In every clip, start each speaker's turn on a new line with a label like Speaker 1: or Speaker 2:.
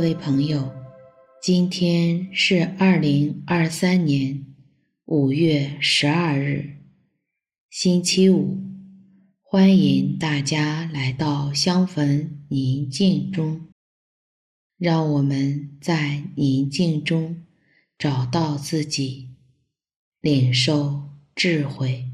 Speaker 1: 各位朋友，今天是二零二三年五月十二日，星期五。欢迎大家来到香焚宁静中，让我们在宁静中找到自己，领受智慧。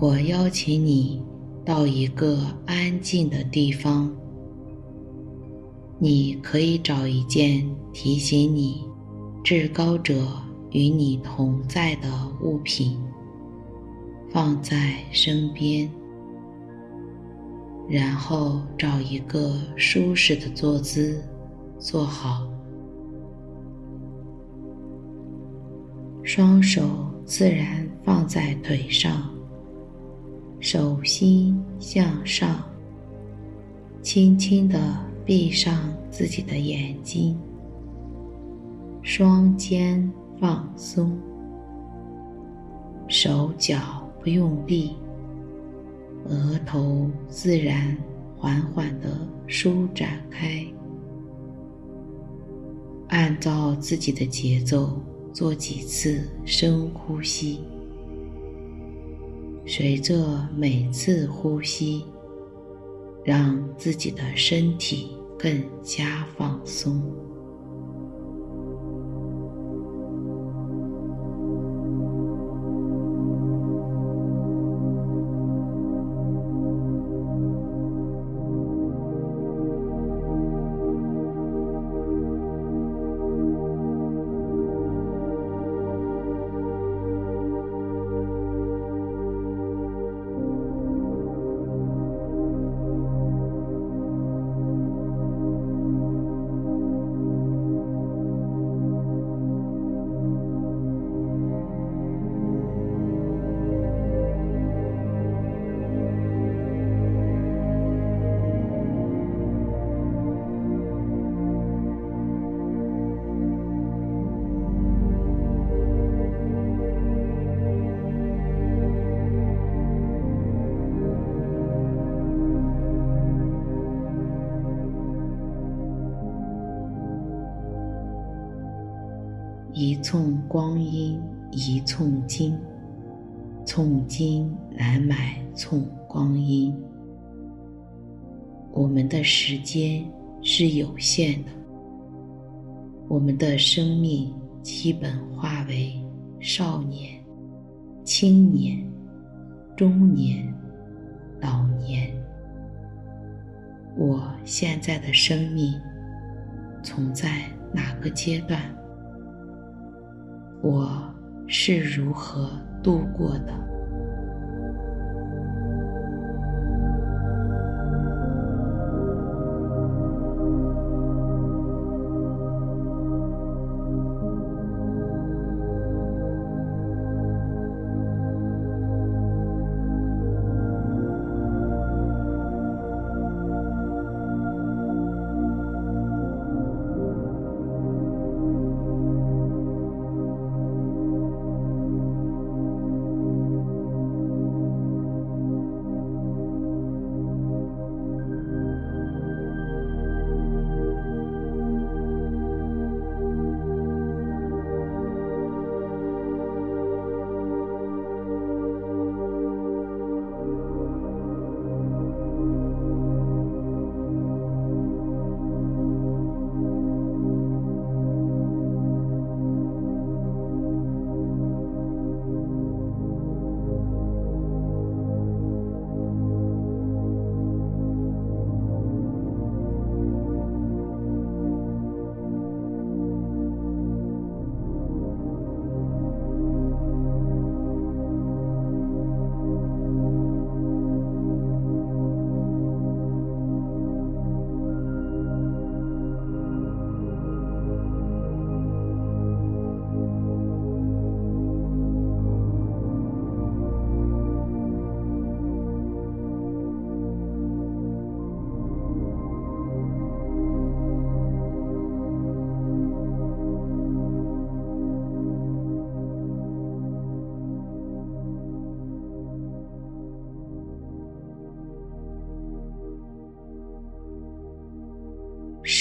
Speaker 1: 我邀请你到一个安静的地方，你可以找一件提醒你至高者与你同在的物品，放在身边，然后找一个舒适的坐姿坐好，双手自然放在腿上。手心向上，轻轻地闭上自己的眼睛，双肩放松，手脚不用力，额头自然缓缓地舒展开，按照自己的节奏做几次深呼吸。随着每次呼吸，让自己的身体更加放松。一寸光阴一寸金，寸金难买寸光阴。我们的时间是有限的，我们的生命基本化为少年、青年、中年、老年。我现在的生命存在哪个阶段？我是如何度过的？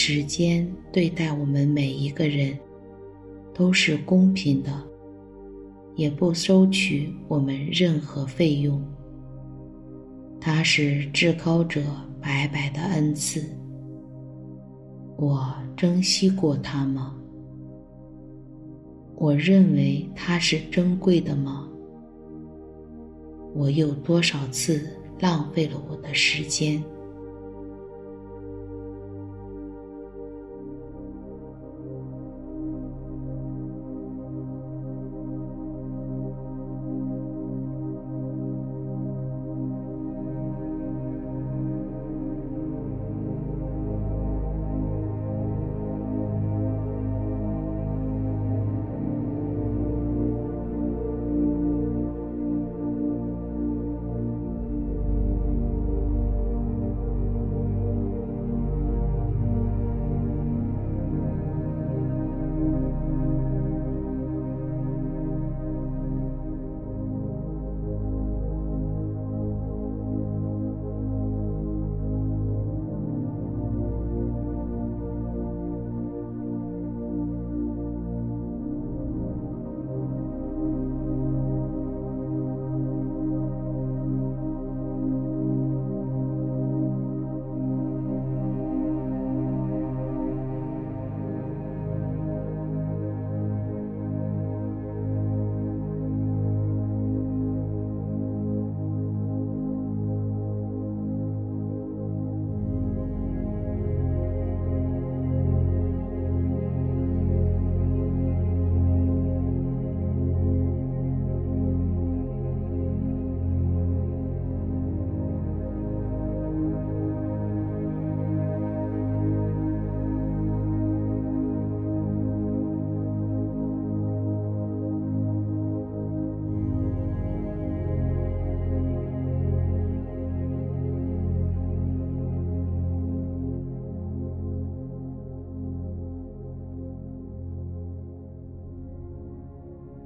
Speaker 1: 时间对待我们每一个人都是公平的，也不收取我们任何费用。它是至高者白白的恩赐。我珍惜过它吗？我认为它是珍贵的吗？我有多少次浪费了我的时间？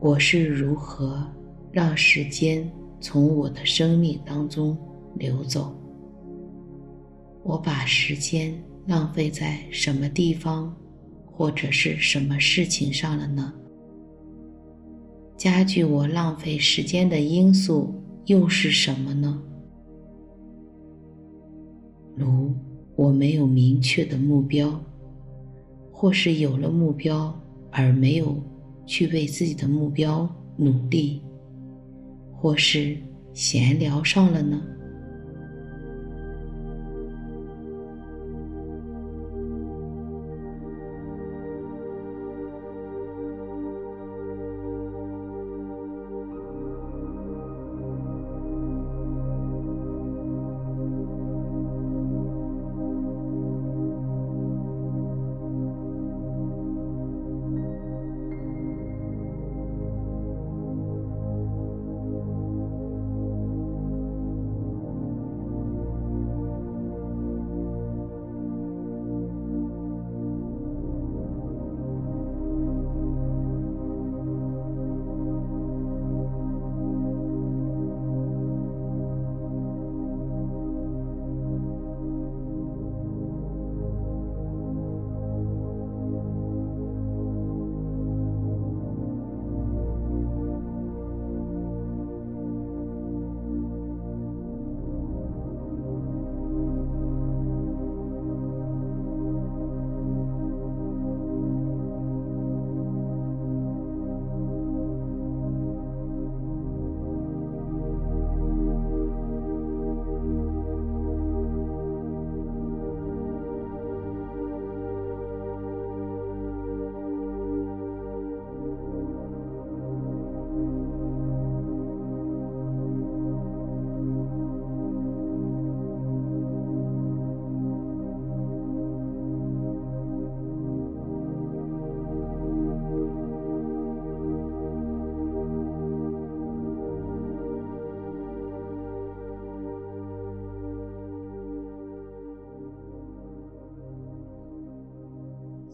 Speaker 1: 我是如何让时间从我的生命当中流走？我把时间浪费在什么地方，或者是什么事情上了呢？加剧我浪费时间的因素又是什么呢？如我没有明确的目标，或是有了目标而没有。去为自己的目标努力，或是闲聊上了呢？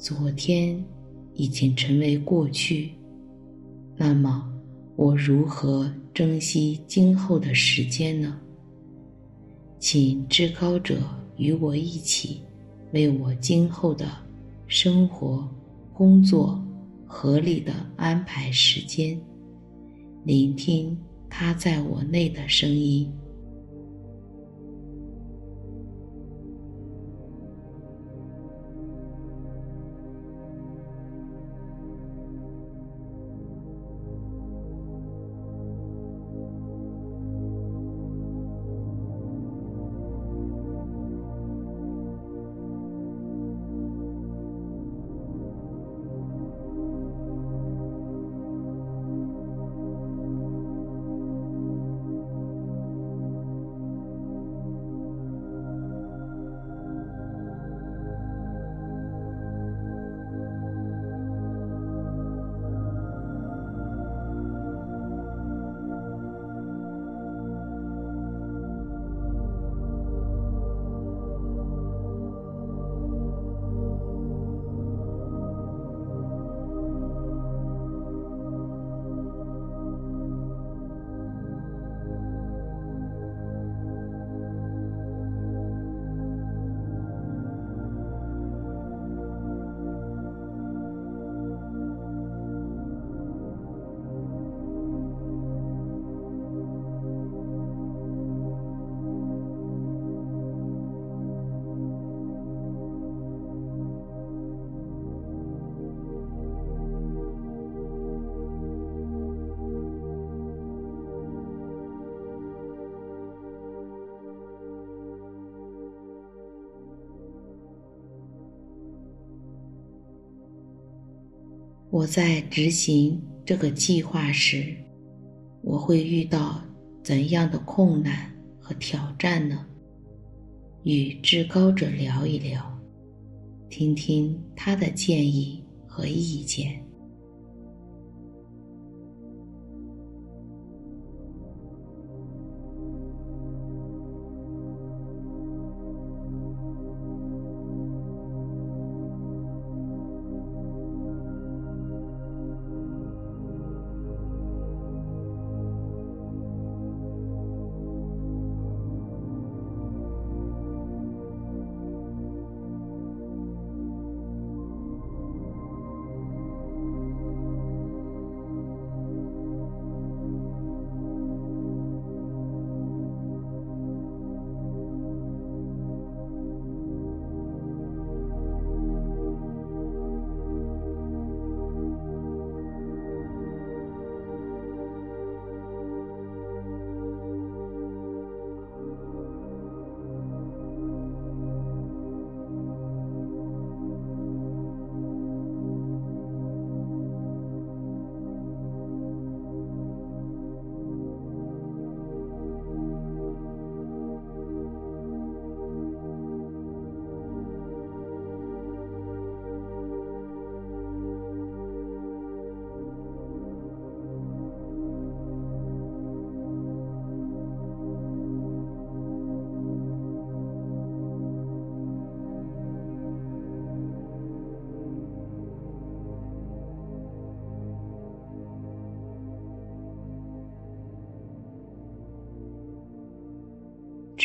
Speaker 1: 昨天已经成为过去，那么我如何珍惜今后的时间呢？请至高者与我一起为我今后的生活、工作合理的安排时间，聆听他在我内的声音。我在执行这个计划时，我会遇到怎样的困难和挑战呢？与至高者聊一聊，听听他的建议和意见。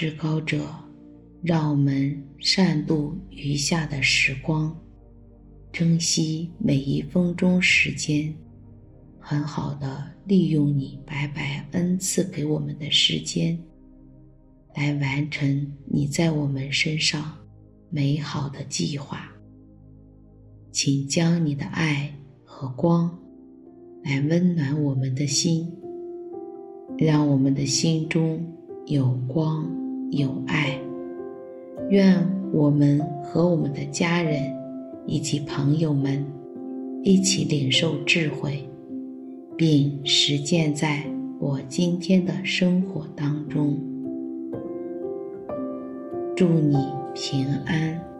Speaker 1: 至高者，让我们善度余下的时光，珍惜每一分钟时间，很好的利用你白白恩赐给我们的时间，来完成你在我们身上美好的计划。请将你的爱和光来温暖我们的心，让我们的心中有光。有爱，愿我们和我们的家人以及朋友们一起领受智慧，并实践在我今天的生活当中。祝你平安。